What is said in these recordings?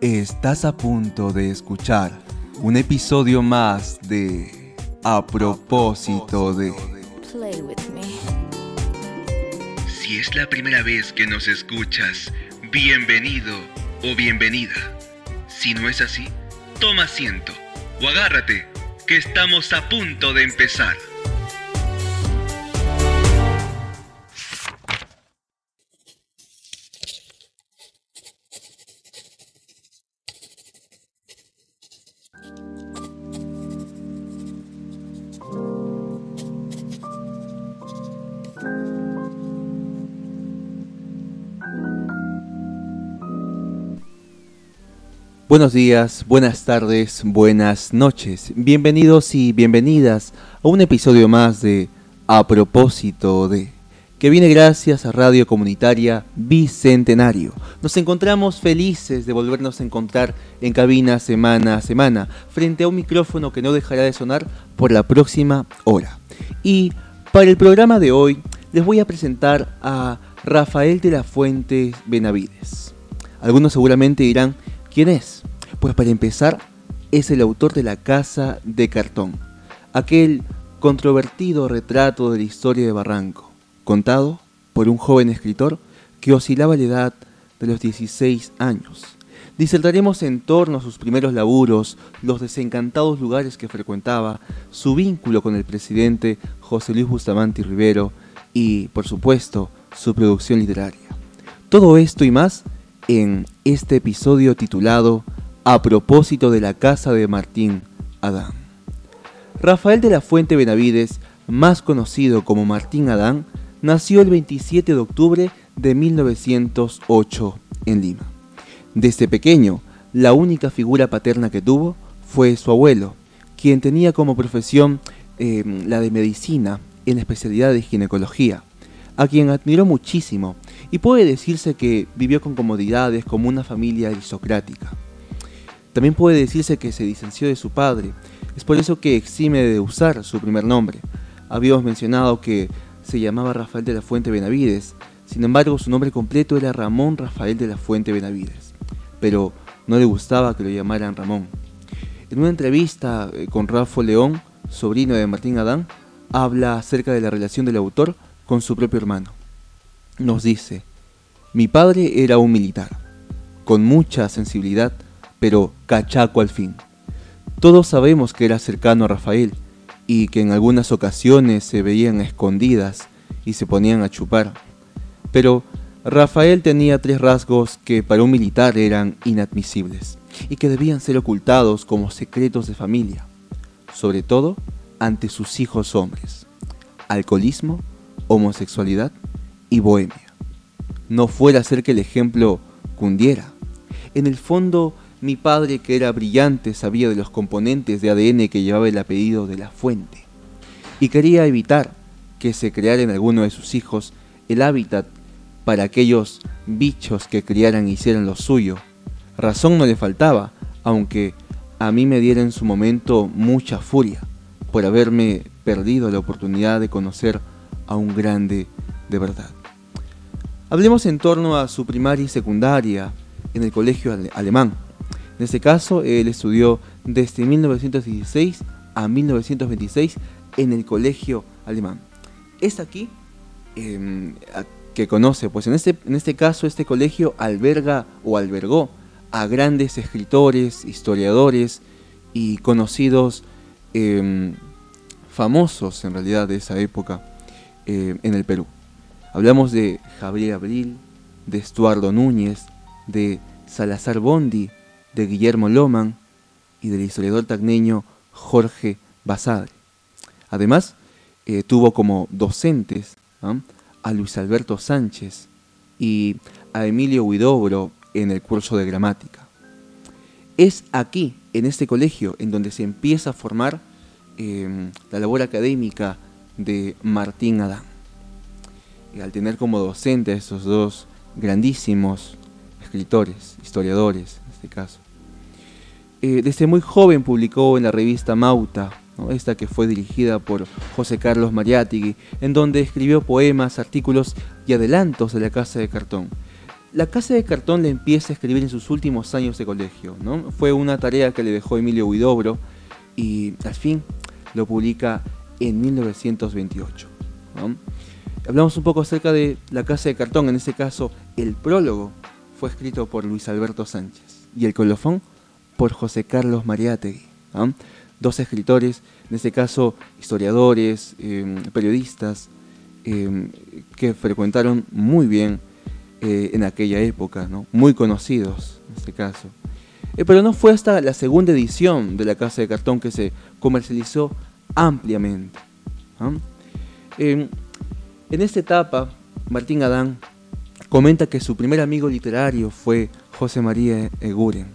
Estás a punto de escuchar un episodio más de A propósito de... Play with me. Si es la primera vez que nos escuchas, bienvenido o bienvenida. Si no es así, toma asiento o agárrate, que estamos a punto de empezar. Buenos días, buenas tardes, buenas noches. Bienvenidos y bienvenidas a un episodio más de A propósito de que viene gracias a Radio Comunitaria Bicentenario. Nos encontramos felices de volvernos a encontrar en cabina semana a semana, frente a un micrófono que no dejará de sonar por la próxima hora. Y para el programa de hoy les voy a presentar a Rafael de la Fuente Benavides. Algunos seguramente dirán, ¿quién es? Pues para empezar, es el autor de La Casa de Cartón, aquel controvertido retrato de la historia de Barranco, contado por un joven escritor que oscilaba la edad de los 16 años. Disertaremos en torno a sus primeros laburos, los desencantados lugares que frecuentaba, su vínculo con el presidente José Luis Bustamante Rivero y, por supuesto, su producción literaria. Todo esto y más en este episodio titulado A propósito de la casa de Martín Adán. Rafael de la Fuente Benavides, más conocido como Martín Adán, nació el 27 de octubre de 1908 en Lima. Desde pequeño, la única figura paterna que tuvo fue su abuelo, quien tenía como profesión eh, la de medicina en la especialidad de ginecología, a quien admiró muchísimo y puede decirse que vivió con comodidades como una familia aristocrática. También puede decirse que se distanció de su padre, es por eso que exime de usar su primer nombre. Habíamos mencionado que se llamaba Rafael de la Fuente Benavides, sin embargo su nombre completo era Ramón Rafael de la Fuente Benavides, pero no le gustaba que lo llamaran Ramón. En una entrevista eh, con Rafa León, sobrino de Martín Adán, habla acerca de la relación del autor con su propio hermano nos dice, mi padre era un militar, con mucha sensibilidad, pero cachaco al fin. Todos sabemos que era cercano a Rafael y que en algunas ocasiones se veían escondidas y se ponían a chupar. Pero Rafael tenía tres rasgos que para un militar eran inadmisibles y que debían ser ocultados como secretos de familia, sobre todo ante sus hijos hombres. Alcoholismo, homosexualidad y bohemia. No fuera a ser que el ejemplo cundiera. En el fondo, mi padre, que era brillante, sabía de los componentes de ADN que llevaba el apellido de la fuente. Y quería evitar que se creara en alguno de sus hijos el hábitat para aquellos bichos que criaran e hicieran lo suyo. Razón no le faltaba, aunque a mí me diera en su momento mucha furia por haberme perdido la oportunidad de conocer a un grande de verdad. Hablemos en torno a su primaria y secundaria en el colegio alemán. En este caso, él estudió desde 1916 a 1926 en el colegio alemán. Es aquí em, que conoce, pues en este, en este caso este colegio alberga o albergó a grandes escritores, historiadores y conocidos em, famosos en realidad de esa época em, en el Perú. Hablamos de Javier Abril, de Estuardo Núñez, de Salazar Bondi, de Guillermo Loman y del historiador tacneño Jorge Basadre. Además, eh, tuvo como docentes a Luis Alberto Sánchez y a Emilio Huidobro en el curso de gramática. Es aquí, en este colegio, en donde se empieza a formar em, la labor académica de Martín Adán al tener como docente a esos dos grandísimos escritores, historiadores en este caso. Eh, desde muy joven publicó en la revista Mauta, esta que fue dirigida por José Carlos Mariátegui, en donde escribió poemas, artículos y adelantos de la Casa de Cartón. la casa de cartón le empieza a escribir en sus últimos años de colegio. ¿no? Fue una tarea que le dejó Emilio Huidobro y al fin lo publica en 1928. Hablamos un poco acerca de la casa de cartón, en este caso el prólogo fue escrito por Luis Alberto Sánchez y el colofón por José Carlos Mariátegui. Dos escritores, en este caso historiadores, em, periodistas, em, que frecuentaron muy bien eh, en aquella época, muy conocidos en este caso. Eh, pero no fue hasta la segunda edición de La Casa de Cartón que se comercializó ampliamente. En esta etapa, Martín Adán comenta que su primer amigo literario fue José María Eguren.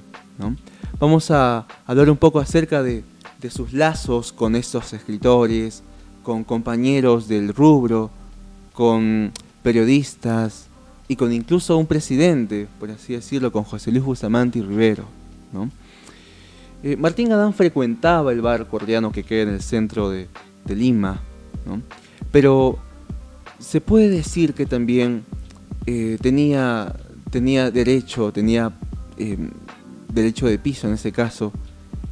Vamos a hablar un poco acerca de, de sus lazos con estos escritores, con compañeros del rubro, con periodistas, y con incluso un presidente, por así decirlo, con José Luis Bustamante y Rivero. Eh, Martín Adán frecuentaba el bar cordiano que queda en el centro de, Lima, pero se puede decir que también eh, tenía, tenía derecho, tenía em, derecho de piso en ese caso,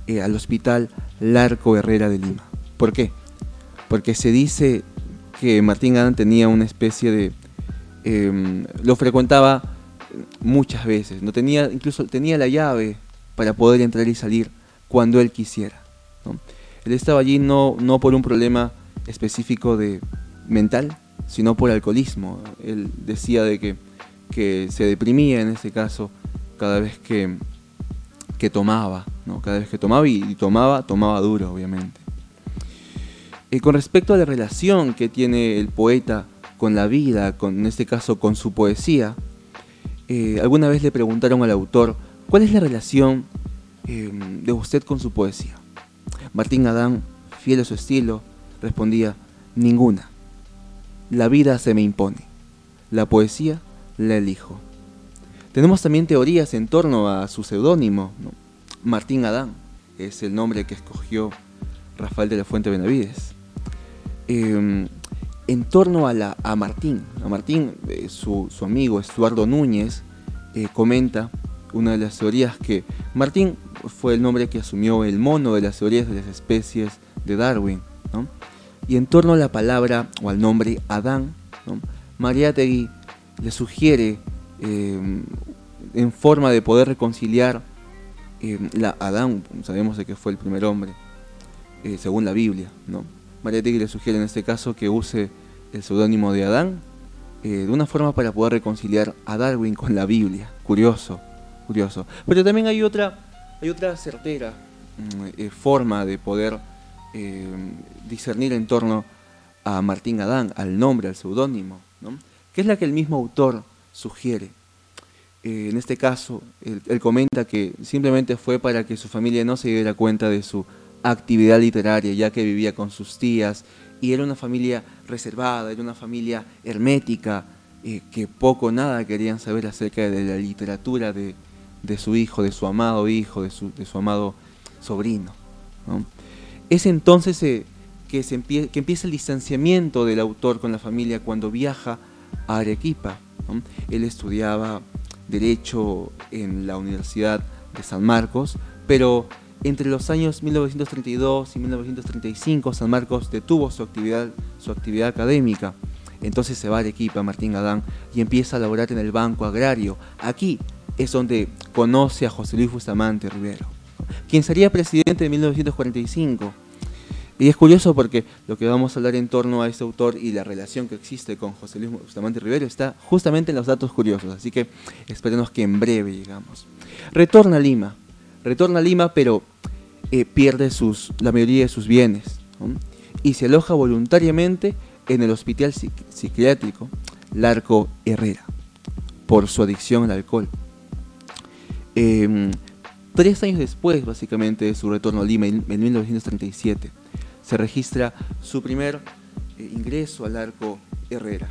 eh, al hospital Larco Herrera de Lima. ¿Por qué? Porque se dice que Martín Adán tenía una especie de Em, lo frecuentaba muchas veces. No tenía, incluso tenía la llave para poder entrar y salir cuando él quisiera. Él estaba allí no, no por un problema específico de mental, sino por alcoholismo. Él decía de que, que se deprimía en ese caso cada vez que, que tomaba, ¿no? cada vez que tomaba y, tomaba, tomaba duro, obviamente. Y con respecto a la relación que tiene el poeta con la vida, con, en este caso con su poesía, eh, alguna vez le preguntaron al autor, ¿cuál es la relación em, de usted con su poesía? Martín Adán, fiel a su estilo, respondía, ninguna. La vida se me impone, la poesía la elijo. Tenemos también teorías en torno a su seudónimo, Martín Adán, es el nombre que escogió Rafael de la Fuente Benavides. Em, en torno a, Martín. A Martín, eh, su, amigo Estuardo Núñez eh, comenta una de las teorías que Martín fue el nombre que asumió el mono de las teorías de las especies de Darwin. Y en torno a la palabra o al nombre Adán, ¿no? Mariátegui le sugiere em, en forma de poder reconciliar em, la Adán, sabemos de que fue el primer hombre, eh, según la Biblia, ¿no? Mariátegui le sugiere en este caso que use el seudónimo de Adán eh, de una forma para poder reconciliar a Darwin con la Biblia. Curioso, curioso. Pero también hay otra, hay otra certera mm, eh, forma de poder eh, discernir en torno a Martín Adán, al nombre, al seudónimo, que es la que el mismo autor sugiere. en este caso, él comenta que simplemente fue para que su familia no se diera cuenta de su actividad literaria, ya que vivía con sus tías y era una familia reservada, era una familia hermética, eh, que poco o nada querían saber acerca de la literatura de, su hijo, de su amado hijo, de su, amado sobrino. Es entonces eh, que, empieza el distanciamiento del autor con la familia cuando viaja a Arequipa. Él estudiaba Derecho en la Universidad de San Marcos, pero entre los años 1932 y 1935 San Marcos detuvo su actividad, académica. Entonces se va a Arequipa Martín Adán y empieza a laborar en el Banco Agrario. Aquí es donde conoce a José Luis Bustamante Rivero, quien sería presidente en 1945. Y es curioso porque lo que vamos a hablar en torno a este autor y la relación que existe con José Luis Bustamante Rivero está justamente en los datos curiosos, así que esperemos que en breve llegamos. Retorna a Lima, retorna a Lima, pero eh, pierde la mayoría de sus bienes y se aloja voluntariamente en el hospital psiquiátrico Larco Herrera por su adicción al alcohol. Em, tres años después, básicamente, de su retorno a Lima, en, 1937, se registra su primer eh, ingreso al Arco Herrera.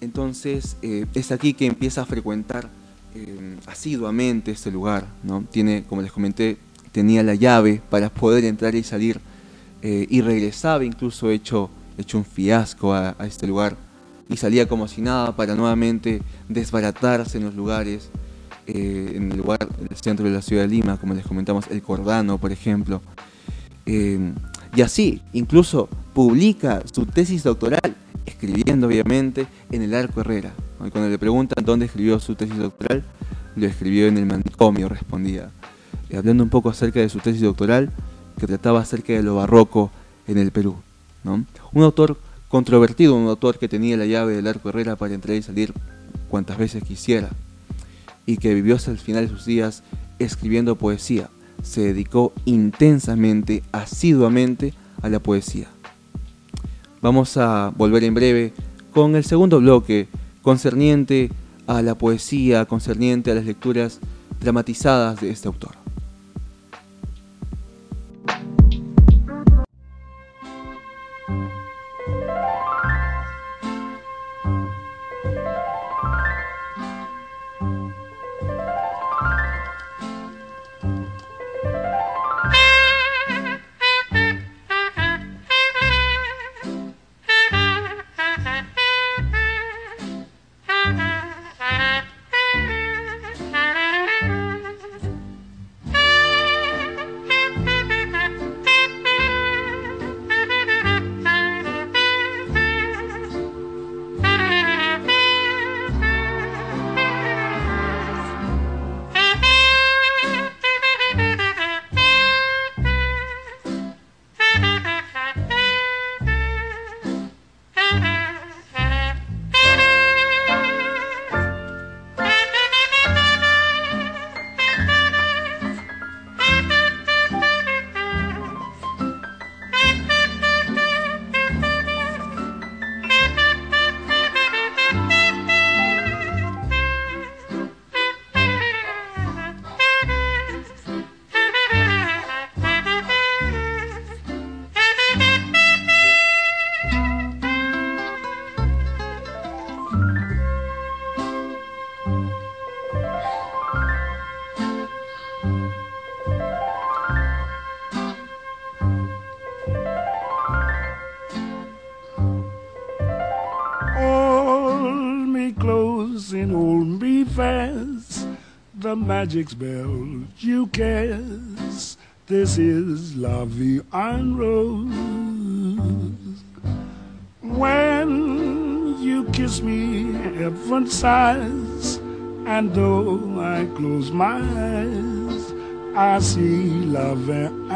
Entonces, eh, es aquí que empieza a frecuentar em, asiduamente este lugar. ¿no? Tiene, como les comenté, tenía la llave para poder entrar y salir eh, y regresaba incluso hecho, hecho un fiasco a, este lugar y salía como si nada para nuevamente desbaratarse en los lugares, eh, en el centro de la ciudad de Lima, como les comentamos, el Cordano, por ejemplo. Eh, y así, incluso publica su tesis doctoral, escribiendo obviamente en el Arco Herrera. Cuando le preguntan dónde escribió su tesis doctoral, lo escribió en el manicomio, respondía. Y hablando un poco acerca de su tesis doctoral, que trataba acerca de lo barroco en el Perú. Un autor controvertido, un autor que tenía la llave del arco Herrera para entrar y salir cuantas veces quisiera, y que vivió hasta el final de sus días escribiendo poesía. Se dedicó intensamente, asiduamente a la poesía. Vamos a volver en breve con el segundo bloque concerniente a la poesía, concerniente a las lecturas dramatizadas de este autor. Magic spell you cast. This is Vie en Rose. When you kiss me, heaven sighs, and though I close my eyes, I see La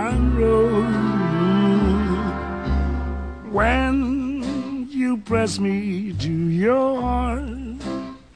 and Rose. When you press me to your heart,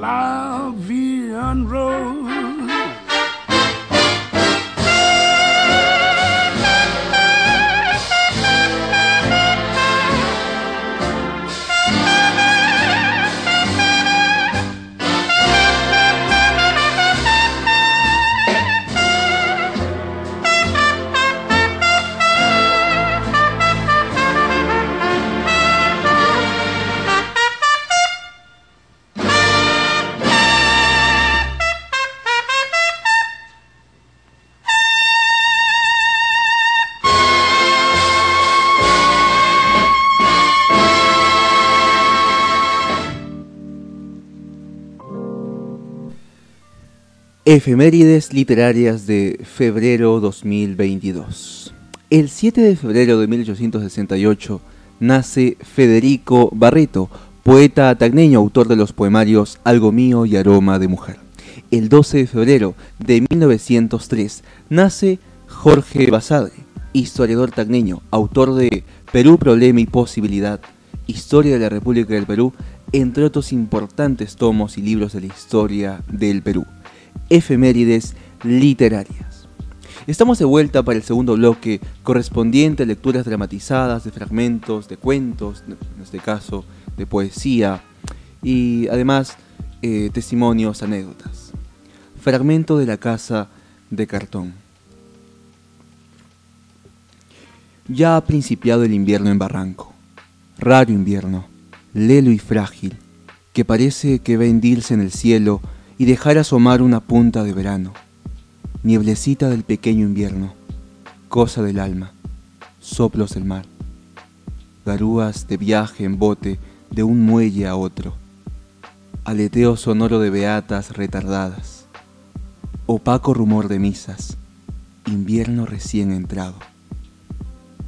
La vie. Efemérides literarias de febrero 2022. El 7 de febrero de 1868 nace Federico Barreto, poeta tagneño, autor de los poemarios Algo mío y Aroma de mujer. El 12 de febrero de 1903 nace Jorge Basadre, historiador tagneño, autor de Perú, Problema y Posibilidad, Historia de la República del Perú, entre otros importantes tomos y libros de la historia del Perú efemérides literarias. Estamos de vuelta para el segundo bloque correspondiente a lecturas dramatizadas de fragmentos de cuentos, en este caso de poesía, y además eh, testimonios, anécdotas. Fragmento de la casa de cartón. Ya ha principiado el invierno en Barranco. Raro invierno, lelo y frágil, que parece que va a hendirse en el cielo y dejar asomar una punta de verano. Nieblecita del pequeño invierno, cosa del alma, soplos del mar, garúas de viaje en bote de un muelle a otro, aleteo sonoro de beatas retardadas, opaco rumor de misas, invierno recién entrado.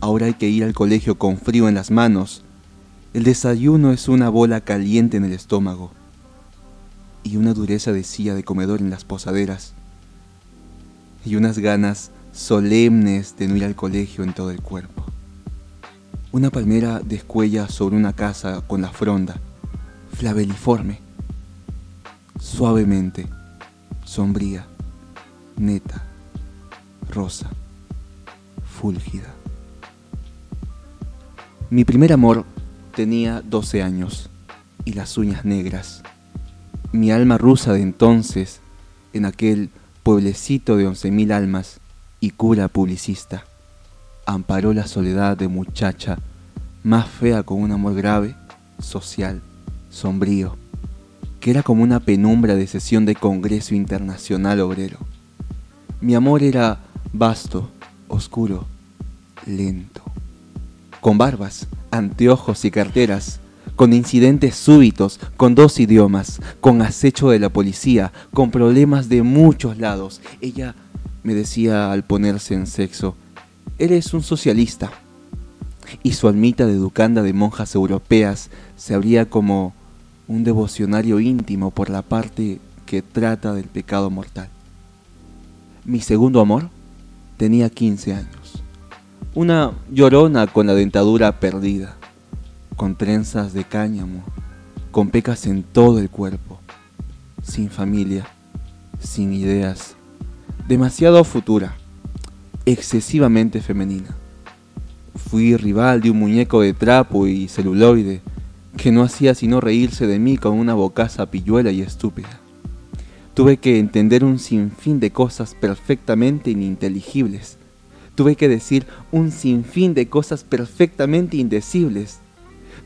Ahora hay que ir al colegio con frío en las manos, el desayuno es una bola caliente en el estómago y una dureza de silla de comedor en las posaderas y unas ganas solemnes de no ir al colegio en todo el cuerpo. Una palmera descuella sobre una casa con la fronda, flaveliforme, suavemente, sombría, neta, rosa, fúlgida. Mi primer amor tenía 12 años y las uñas negras. Mi alma rusa de entonces, en aquel pueblecito de once mil almas y cura publicista, amparó la soledad de muchacha más fea con un amor grave, social, sombrío, que era como una penumbra de sesión de Congreso Internacional Obrero. Mi amor era vasto, oscuro, lento, con barbas, anteojos y carteras, con incidentes súbitos, con dos idiomas, con acecho de la policía, con problemas de muchos lados. Ella me decía al ponerse en sexo, eres un socialista. Y su almita de educanda de monjas europeas se abría como un devocionario íntimo por la parte que trata del pecado mortal. Mi segundo amor tenía 15 años. Una llorona con la dentadura perdida con trenzas de cáñamo, con pecas en todo el cuerpo, sin familia, sin ideas, demasiado futura, excesivamente femenina. Fui rival de un muñeco de trapo y celuloide que no hacía sino reírse de mí con una bocaza pilluela y estúpida. Tuve que entender un sinfín de cosas perfectamente ininteligibles. Tuve que decir un sinfín de cosas perfectamente indecibles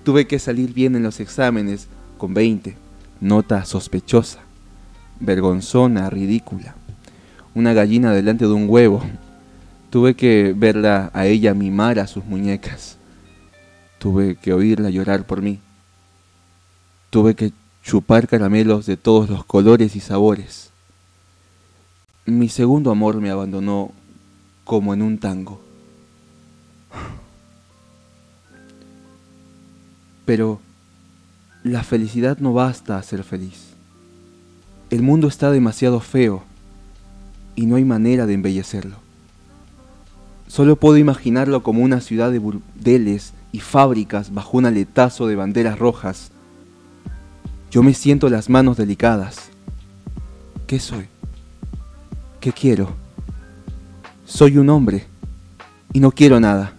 Tuve que salir bien en los exámenes con 20, nota sospechosa, vergonzona, ridícula. Una gallina delante de un huevo. Tuve que verla a ella mimar a sus muñecas. Tuve que oírla llorar por mí. Tuve que chupar caramelos de todos los colores y sabores. Mi segundo amor me abandonó como en un tango. Pero la felicidad no basta a ser feliz. El mundo está demasiado feo y no hay manera de embellecerlo. Solo puedo imaginarlo como una ciudad de burdeles y fábricas bajo un aletazo de banderas rojas. Yo me siento las manos delicadas. ¿Qué soy? ¿Qué quiero? Soy un hombre y no quiero nada.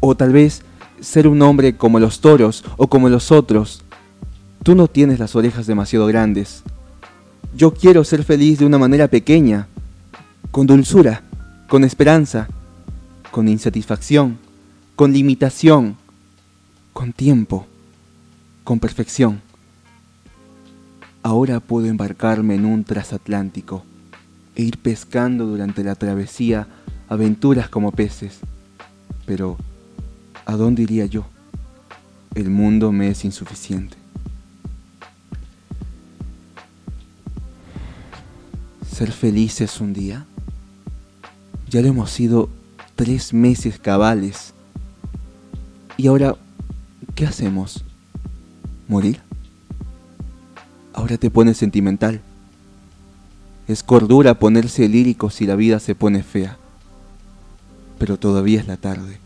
O tal vez ser un hombre como los toros o como los otros. Tú no tienes las orejas demasiado grandes. Yo quiero ser feliz de una manera pequeña, con dulzura, con esperanza, con insatisfacción, con limitación, con tiempo, con perfección. Ahora puedo embarcarme en un transatlántico e ir pescando durante la travesía aventuras como peces, pero ¿a dónde iría yo? El mundo me es insuficiente. ¿Ser felices un día? Ya lo hemos sido tres meses cabales. ¿Y ahora qué hacemos? ¿Morir? Ahora te pones sentimental. Es cordura ponerse lírico si la vida se pone fea. Pero todavía es la tarde.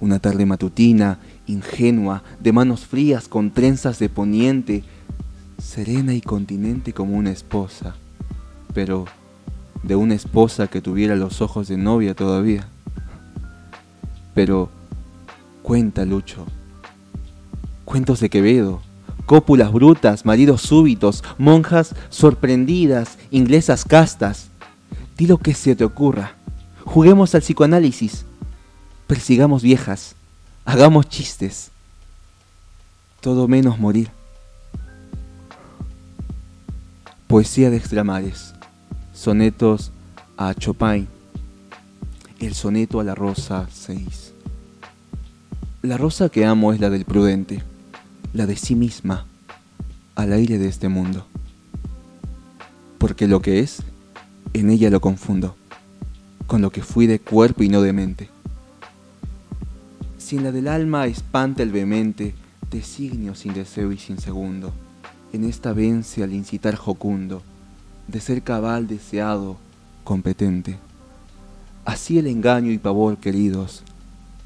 Una tarde matutina, ingenua, de manos frías con trenzas de poniente, serena y continente como una esposa, pero de una esposa que tuviera los ojos de novia todavía. Pero cuenta, Lucho. Cuentos de Quevedo, cópulas brutas, maridos súbitos, monjas sorprendidas, inglesas castas. Di lo que se te ocurra. Juguemos al psicoanálisis. Persigamos viejas. Hagamos chistes. Todo menos morir. Poesía de extramares. Sonetos a Chopin. El soneto a la rosa 6. La rosa que amo es la del prudente, la de sí misma, al aire de este mundo. Porque lo que es, en ella lo confundo, con lo que fui de cuerpo y no de mente. Si en la del alma espanta el vehemente, designio sin deseo y sin segundo en esta vence al incitar jocundo, de ser cabal deseado, competente. Así el engaño y pavor queridos,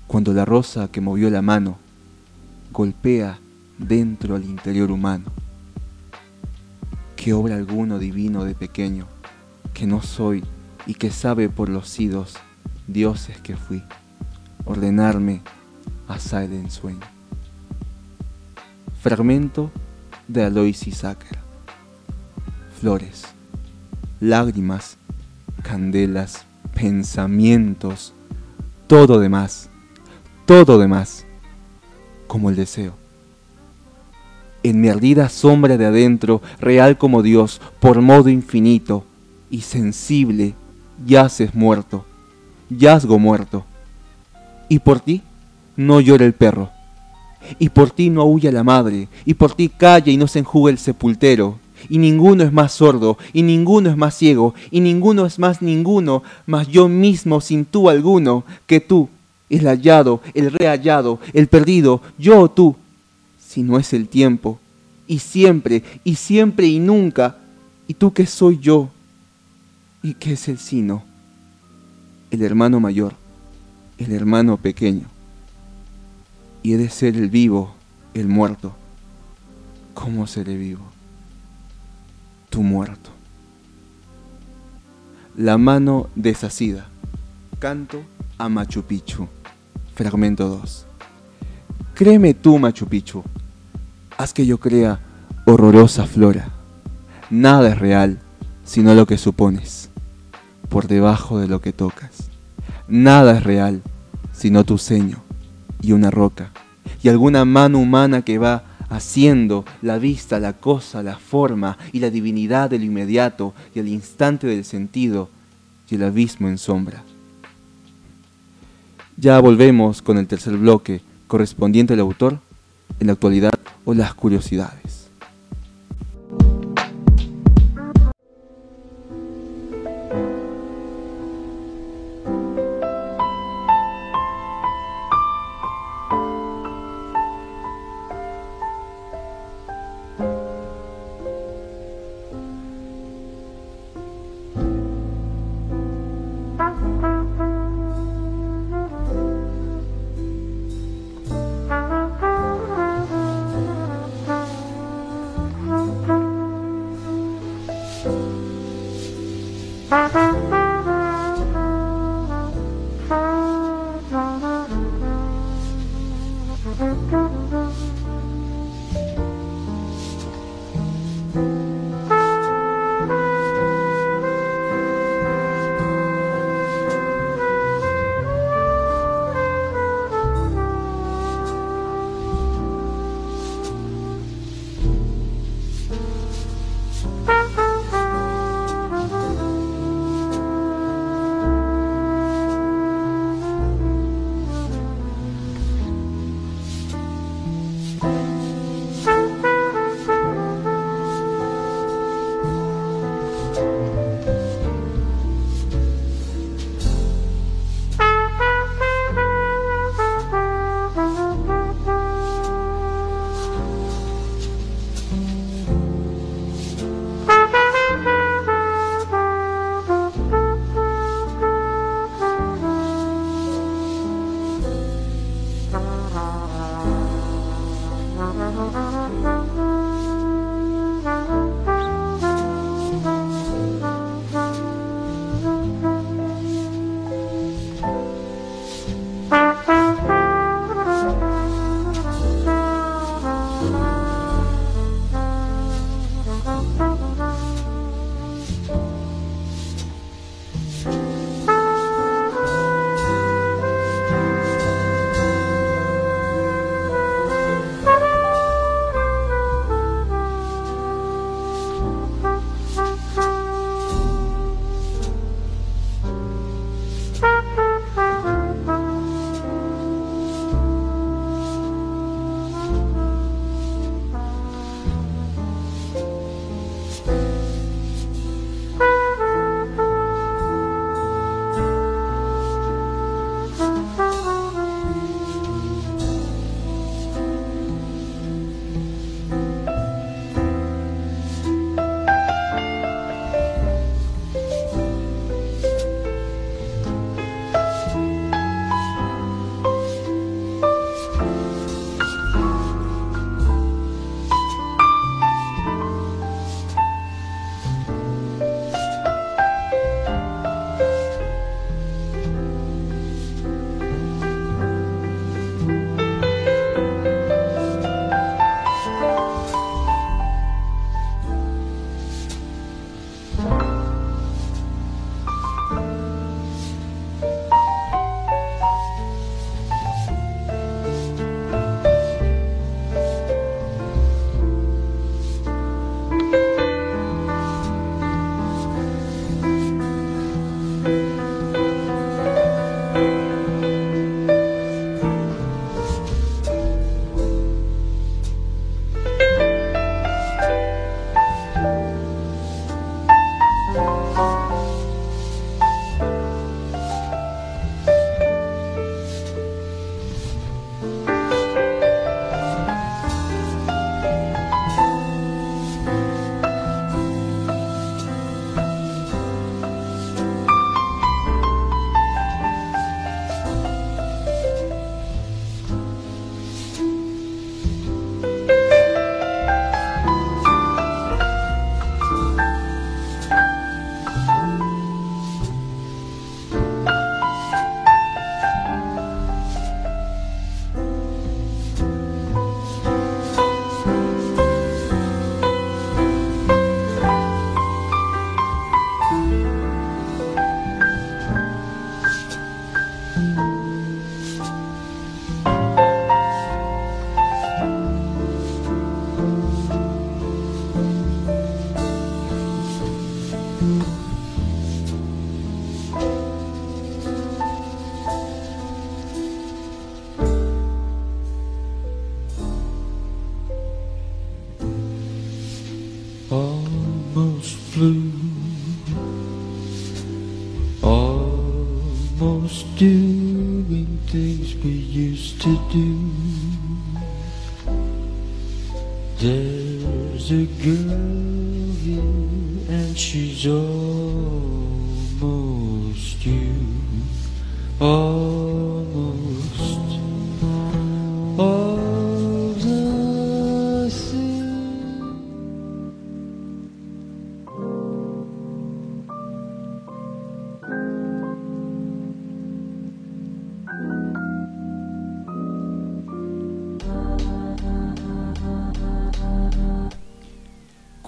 cuando la rosa que movió la mano golpea dentro al interior humano. Que obra alguno divino de pequeño, que no soy y que sabe por los idos, dioses que fui, ordenarme a salir en sueño. Fragmento de Alois Isaac. Flores, lágrimas, candelas, pensamientos, todo demás, todo demás, como el deseo. En mi ardida sombra de adentro, real como Dios, por modo infinito y sensible, yaces muerto, yazgo muerto. Y por ti no llora el perro. Y por ti no aúlla la madre, y por ti calla y no se enjuga el sepultero, y ninguno es más sordo, y ninguno es más ciego, y ninguno es más ninguno, mas yo mismo sin tú alguno, que tú, el hallado, el rehallado, el perdido, yo o tú, si no es el tiempo, y siempre, y siempre y nunca, y tú que soy yo, y que es el sino, el hermano mayor, el hermano pequeño y he de ser el vivo, el muerto. ¿Cómo seré vivo? Tu muerto. La mano deshacida. Canto a Machu Picchu. Fragmento 2. Créeme tú, Machu Picchu. Haz que yo crea horrorosa flora. Nada es real, sino lo que supones, por debajo de lo que tocas. Nada es real, sino tu ceño y una roca, y alguna mano humana que va haciendo la vista, la cosa, la forma y la divinidad del inmediato y el instante del sentido y el abismo en sombra. Ya volvemos con el tercer bloque correspondiente al autor en la actualidad o las curiosidades.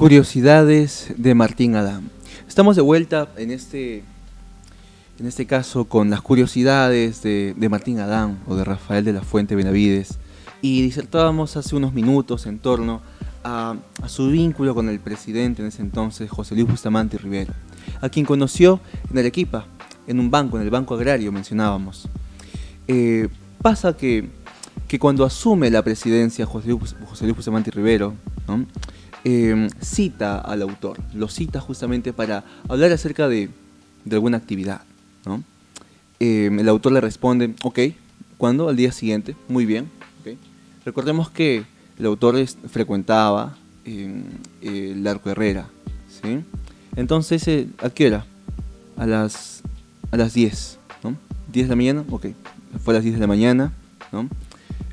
Curiosidades de Martín Adán. Estamos de vuelta en este, en este caso con las curiosidades de, Martín Adán o de Rafael de la Fuente Benavides y disertábamos hace unos minutos en torno a, su vínculo con el presidente en ese entonces, José Luis Bustamante Rivero, a quien conoció en Arequipa, en un banco, en el Banco Agrario mencionábamos. Eh, pasa que, que, cuando asume la presidencia José Luis, Bustamante Rivero. Em, cita al autor, lo cita justamente para hablar acerca de, alguna actividad. Em, el autor le responde, ok, ¿cuándo? Al día siguiente, muy bien. Recordemos que el autor frecuentaba em, el Arco Herrera. ¿sí? Entonces, eh, ¿a qué hora? A las, a las 10. ¿no? 10 de la mañana, ok. Fue a las 10 de la mañana. ¿no?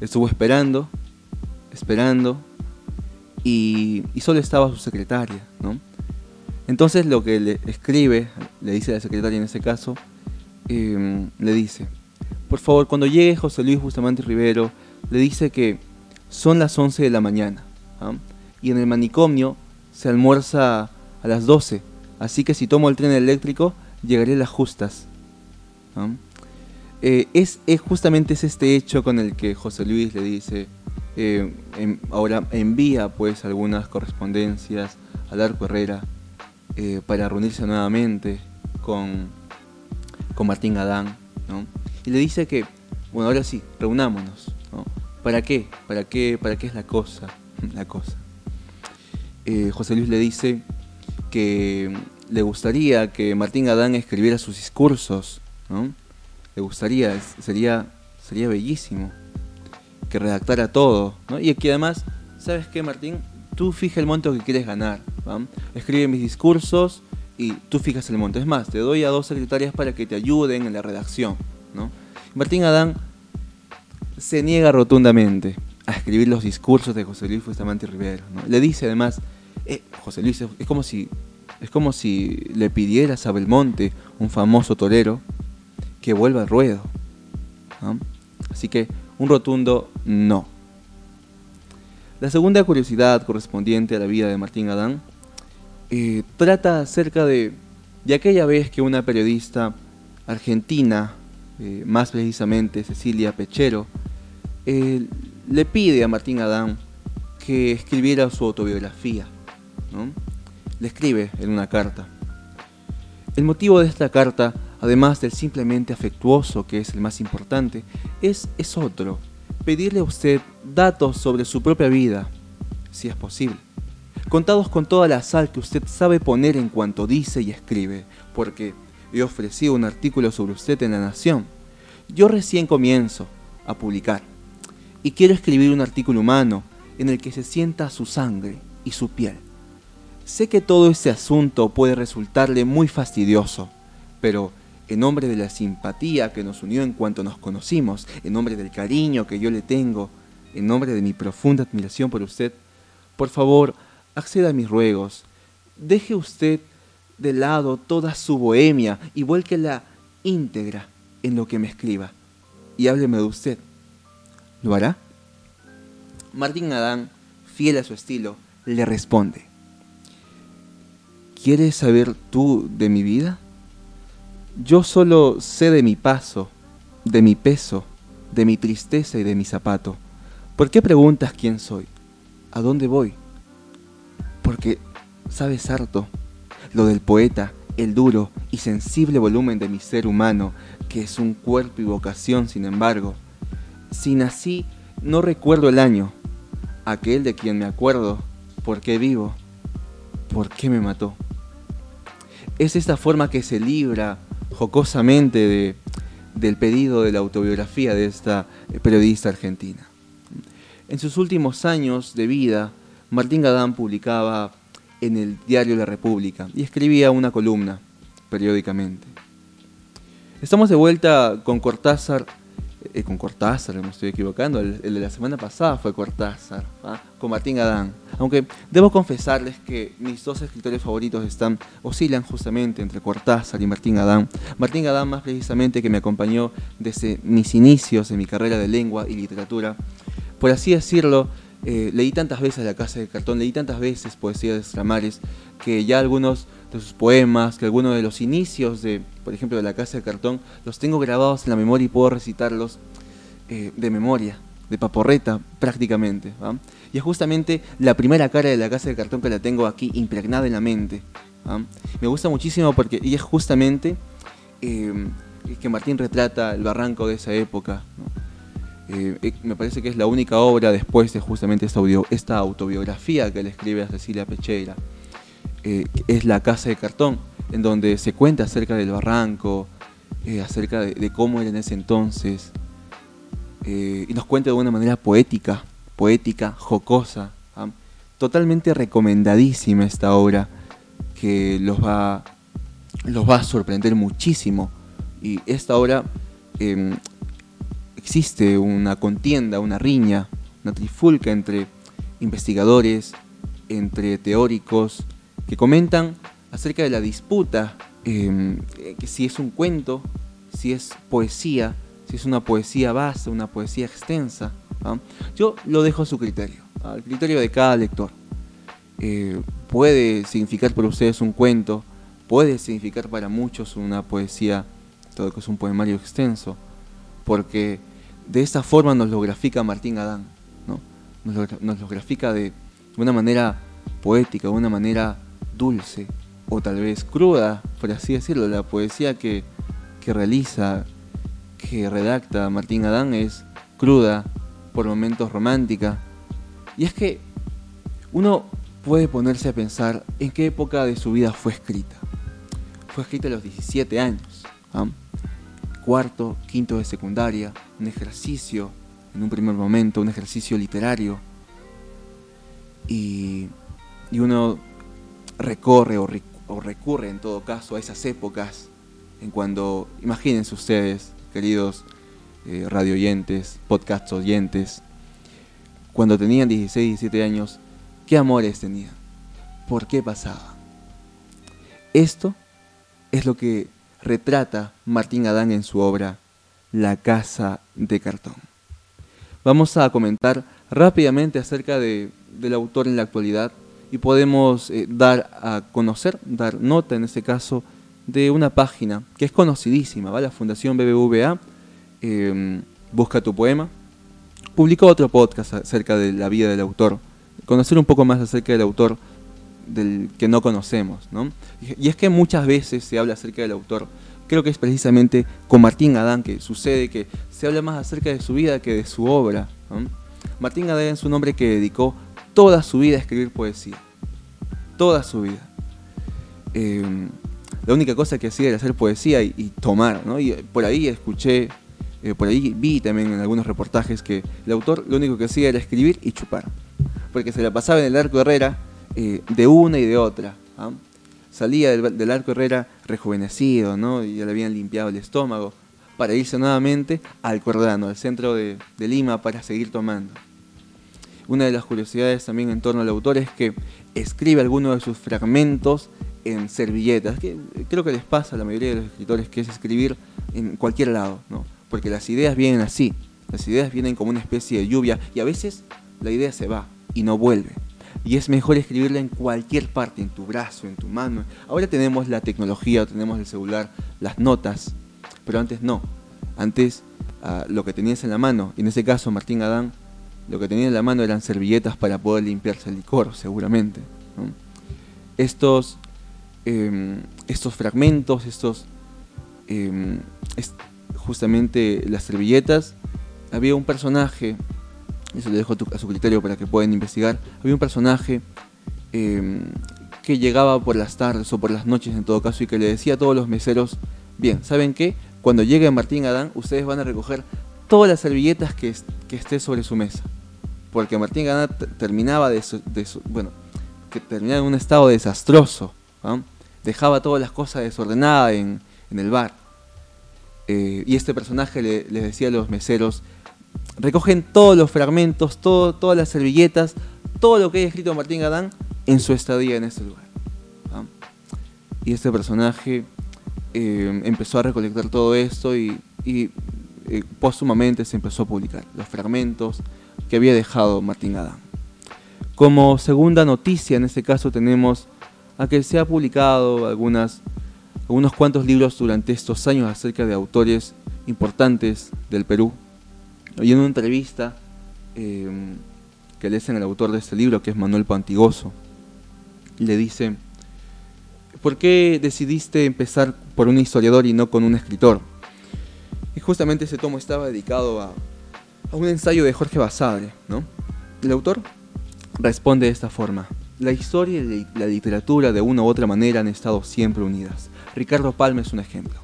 Estuvo esperando, esperando, y, solo estaba su secretaria, ¿no? Entonces lo que le escribe, le dice a la secretaria en ese caso, em, le dice, por favor, cuando llegue José Luis Bustamante Rivero, le dice que son las 11 de la mañana ¿ah? y en el manicomio se almuerza a las 12, así que si tomo el tren eléctrico llegaré a las justas. ¿ah? Eh, es, es, justamente es este hecho con el que José Luis le dice, eh, ahora envía pues algunas correspondencias al Arco Herrera eh, para reunirse nuevamente con, con Martín Adán, Y le dice que, bueno, ahora sí, reunámonos, ¿Para qué? ¿Para qué? ¿Para qué es la cosa? La cosa. Eh, José Luis le dice que le gustaría que Martín Adán escribiera sus discursos, Le gustaría, sería, sería bellísimo que redactara todo. Y que además, ¿sabes qué, Martín? Tú fija el monto que quieres ganar, Escribe mis discursos y tú fijas el monto. Es más, te doy a dos secretarias para que te ayuden en la redacción, ¿no? Martín Adán se niega rotundamente a escribir los discursos de José Luis Bustamante Rivero. Le dice además, eh, José Luis, es como si es como si le pidieras a Belmonte, un famoso torero, que vuelva al ruedo. Así que un rotundo no. La segunda curiosidad correspondiente a la vida de Martín Adán eh, trata acerca de, aquella vez que una periodista argentina, eh, más precisamente Cecilia Pechero, eh, le pide a Martín Adán que escribiera su autobiografía. Le escribe en una carta. El motivo de esta carta además del simplemente afectuoso, que es el más importante, es, es otro, pedirle a usted datos sobre su propia vida, si es posible, contados con toda la sal que usted sabe poner en cuanto dice y escribe, porque he ofrecido un artículo sobre usted en La Nación. Yo recién comienzo a publicar y quiero escribir un artículo humano en el que se sienta su sangre y su piel. Sé que todo ese asunto puede resultarle muy fastidioso, pero en nombre de la simpatía que nos unió en cuanto nos conocimos, en nombre del cariño que yo le tengo, en nombre de mi profunda admiración por usted, por favor, acceda a mis ruegos. Deje usted de lado toda su bohemia y vuélquela íntegra en lo que me escriba. Y hábleme de usted. ¿Lo hará? Martín Adán, fiel a su estilo, le responde. ¿Quieres saber tú de mi vida? Yo solo sé de mi paso de mi peso, de mi tristeza y de mi zapato. ¿Por qué preguntas quién soy? ¿A dónde voy? Porque sabes harto lo del poeta, el duro y sensible volumen de mi ser humano, que es un cuerpo y vocación, sin embargo. Si nací, no recuerdo el año, aquel de quien me acuerdo, por qué vivo, por qué me mató. Es esta forma que se libra jocosamente de, del pedido de la autobiografía de esta periodista argentina. En sus últimos años de vida, Martín Gadán publicaba en el diario La República y escribía una columna periódicamente. Estamos de vuelta con Cortázar, eh, con Cortázar, me estoy equivocando, el, de la semana pasada fue Cortázar, ¿ah? con Martín Gadán. Aunque debo confesarles que mis dos escritores favoritos están, oscilan justamente entre Cortázar y Martín Gadán. Martín Gadán más precisamente que me acompañó desde mis inicios en mi carrera de lengua y literatura. Por así decirlo, eh, leí tantas veces La Casa de Cartón, leí tantas veces Poesía de Estramares, que ya algunos de sus poemas, que algunos de los inicios de, por ejemplo, de La Casa de Cartón, los tengo grabados en la memoria y puedo recitarlos eh, de memoria, de paporreta prácticamente. Y es justamente la primera cara de La Casa de Cartón que la tengo aquí impregnada en la mente. Me gusta muchísimo porque y es justamente eh, que Martín retrata el barranco de esa época. Eh, eh, me parece que es la única obra después de justamente esta, esta autobiografía que le escribe a Cecilia Pecheira. Eh, es La Casa de Cartón, en donde se cuenta acerca del barranco, acerca de, cómo era en ese entonces, y nos cuenta de una manera poética, poética, jocosa. ¿ah? Totalmente recomendadísima esta obra, que los va, los va a sorprender muchísimo. Y esta obra em, existe una contienda, una riña, una trifulca entre investigadores, entre teóricos, que comentan acerca de la disputa, em, que si es un cuento, si es poesía, si es una poesía base, una poesía extensa. Yo lo dejo a su criterio, al criterio de cada lector. Eh, puede significar para ustedes un cuento, puede significar para muchos una poesía, todo que es un poemario extenso, porque de esta forma nos lo grafica Martín Adán, ¿no? nos, lo, grafica de una manera poética, de una manera dulce o tal vez cruda, por así decirlo. La poesía que, que realiza, que redacta Martín Adán es cruda, por momentos romántica. Y es que uno puede ponerse a pensar en qué época de su vida fue escrita. Fue escrita a los 17 años. ¿ah? cuarto, quinto de secundaria, un ejercicio, en un primer momento, un ejercicio literario. Y, uno recorre o, recurre en todo caso a esas épocas en cuando, imagínense ustedes, queridos eh, radio oyentes, podcast oyentes, cuando tenían 16, 17 años, ¿qué amores tenían? ¿Por qué pasaba? Esto es lo que retrata Martín Adán en su obra La Casa de Cartón. Vamos a comentar rápidamente acerca del autor en la actualidad y podemos eh, dar a conocer, dar nota en este caso, de una página que es conocidísima, ¿va? la Fundación BBVA, em, Busca tu poema, publicó otro podcast acerca de la vida del autor, conocer un poco más acerca del autor del que no conocemos. ¿no? Y es que muchas veces se habla acerca del autor, creo que es precisamente con Martín Adán que sucede que se habla más acerca de su vida que de su obra. Martín Adán es un hombre que dedicó toda su vida escribir poesía, toda su vida. Em, la única cosa que hacía era hacer poesía y, tomar, ¿no? Y por ahí escuché, eh, por ahí vi también en algunos reportajes que el autor lo único que hacía era escribir y chupar, porque se la pasaba en el arco Herrera eh, de una y de otra. ¿ah? Salía del, arco Herrera rejuvenecido, ¿no? Y ya le habían limpiado el estómago para irse nuevamente al Cordano, al centro de, Lima, para seguir tomando. Una de las curiosidades también en torno al autor es que escribe algunos de sus fragmentos en servilletas, que creo que les pasa a la mayoría de los escritores, que es escribir en cualquier lado, ¿no? porque las ideas vienen así, las ideas vienen como una especie de lluvia y a veces la idea se va y no vuelve y es mejor escribirla en cualquier parte, en tu brazo, en tu mano. Ahora tenemos la tecnología, tenemos el celular, las notas, pero antes no. Antes lo que tenías en la mano. Y en ese caso, Martín Adán, lo que tenía en la mano eran servilletas para poder limpiarse el licor, seguramente. Estos, em, estos fragmentos, estos em, justamente las servilletas, había un personaje, eso le dejo a su criterio para que puedan investigar, había un personaje em, que llegaba por las tardes o por las noches en todo caso y que le decía a todos los meseros, bien, ¿saben qué? Cuando llegue Martín Adán, ustedes van a recoger todas las servilletas que, que esté sobre su mesa. Porque Martín Adán terminaba de, bueno, que terminaba en un estado desastroso. Dejaba todas las cosas desordenadas en, el bar. Eh, y este personaje le, les decía a los meseros, recogen todos los fragmentos, todo, todas las servilletas, todo lo que haya escrito Martín Adán en su estadía en este lugar. Y este personaje eh, empezó a recolectar todo esto y, y eh, póstumamente se empezó a publicar los fragmentos que había dejado Martín Adán. Como segunda noticia, en este caso tenemos a que se ha publicado algunas, algunos cuantos libros durante estos años acerca de autores importantes del Perú. Y en una entrevista eh, que le hacen al autor de este libro, que es Manuel Pantigoso, le dice, ¿por qué decidiste empezar por un historiador y no con un escritor? Y justamente ese tomo estaba dedicado a, un ensayo de Jorge Basadre, ¿no? El autor responde de esta forma. La historia y la literatura de una u otra manera han estado siempre unidas. Ricardo Palma es un ejemplo.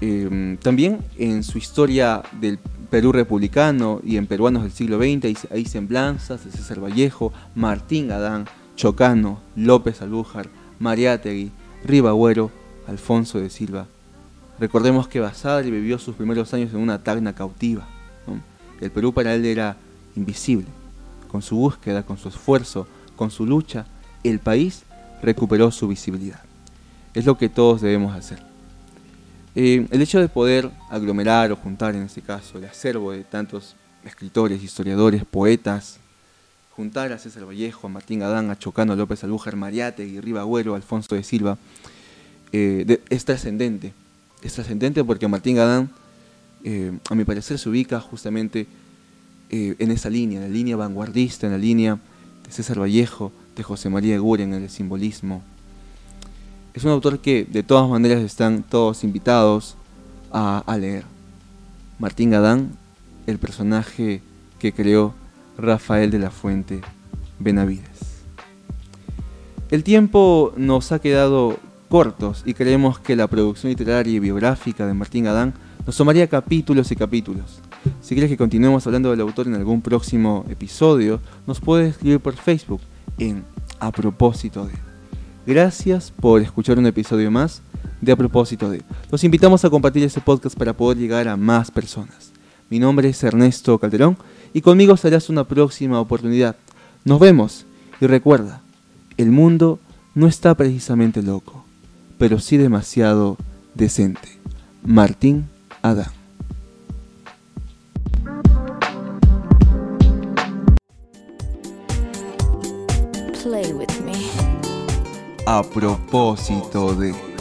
Em, también en su historia del Perú republicano y en peruanos del siglo XX hay, semblanzas de César Vallejo, Martín Adán, Chocano, López Alújar, Mariátegui, Ribagüero, Alfonso de Silva. Recordemos que Basadre vivió sus primeros años en una tagna cautiva. El Perú para él era invisible. Con su búsqueda, con su esfuerzo, con su lucha, el país recuperó su visibilidad. Es lo que todos debemos hacer. Eh, el hecho de poder aglomerar o juntar, en este caso, el acervo de tantos escritores, historiadores, poetas, juntar a César Vallejo, a Martín Adán, a Chocano López Alújar, Mariátegui, Ribagüero, Alfonso de Silva, eh, es trascendente. Es trascendente porque Martín Adán, eh, a mi parecer, se ubica justamente eh, en esa línea, en la línea vanguardista, en la línea de César Vallejo, de José María Guren, en el simbolismo. Es un autor que de todas maneras están todos invitados a, a leer. Martín Adán, el personaje que creó Rafael de la Fuente Benavides. El tiempo nos ha quedado cortos y creemos que la producción literaria y biográfica de Martín Adán nos tomaría capítulos y capítulos. Si quieres que continuemos hablando del autor en algún próximo episodio, nos puedes escribir por Facebook en A propósito de. Gracias por escuchar un episodio más de A propósito de. Los invitamos a compartir este podcast para poder llegar a más personas. Mi nombre es Ernesto Calderón y conmigo serás una próxima oportunidad. Nos vemos y recuerda, el mundo no está precisamente loco, pero sí demasiado decente. Martín Adán. A propósito de...